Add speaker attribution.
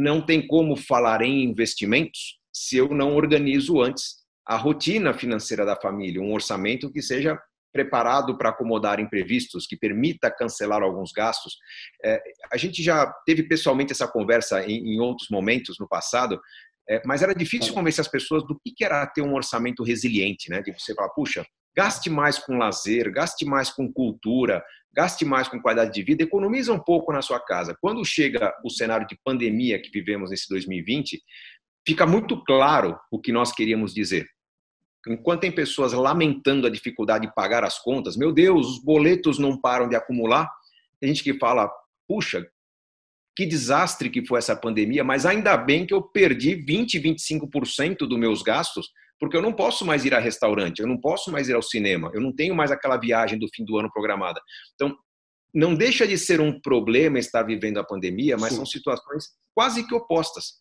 Speaker 1: não tem como falar em investimentos se eu não organizo antes a rotina financeira da família, um orçamento que seja preparado para acomodar imprevistos, que permita cancelar alguns gastos. É, a gente já teve pessoalmente essa conversa em, em outros momentos no passado, é, mas era difícil convencer as pessoas do que era ter um orçamento resiliente, né? De você falar, puxa, gaste mais com lazer, gaste mais com cultura, gaste mais com qualidade de vida, economiza um pouco na sua casa. Quando chega o cenário de pandemia que vivemos nesse 2020, fica muito claro o que nós queríamos dizer. Enquanto tem pessoas lamentando a dificuldade de pagar as contas, meu Deus, os boletos não param de acumular. Tem gente que fala, puxa, que desastre que foi essa pandemia, mas ainda bem que eu perdi 20, 25% dos meus gastos, porque eu não posso mais ir a restaurante, eu não posso mais ir ao cinema, eu não tenho mais aquela viagem do fim do ano programada. Então, não deixa de ser um problema estar vivendo a pandemia, mas Sim. são situações quase que opostas.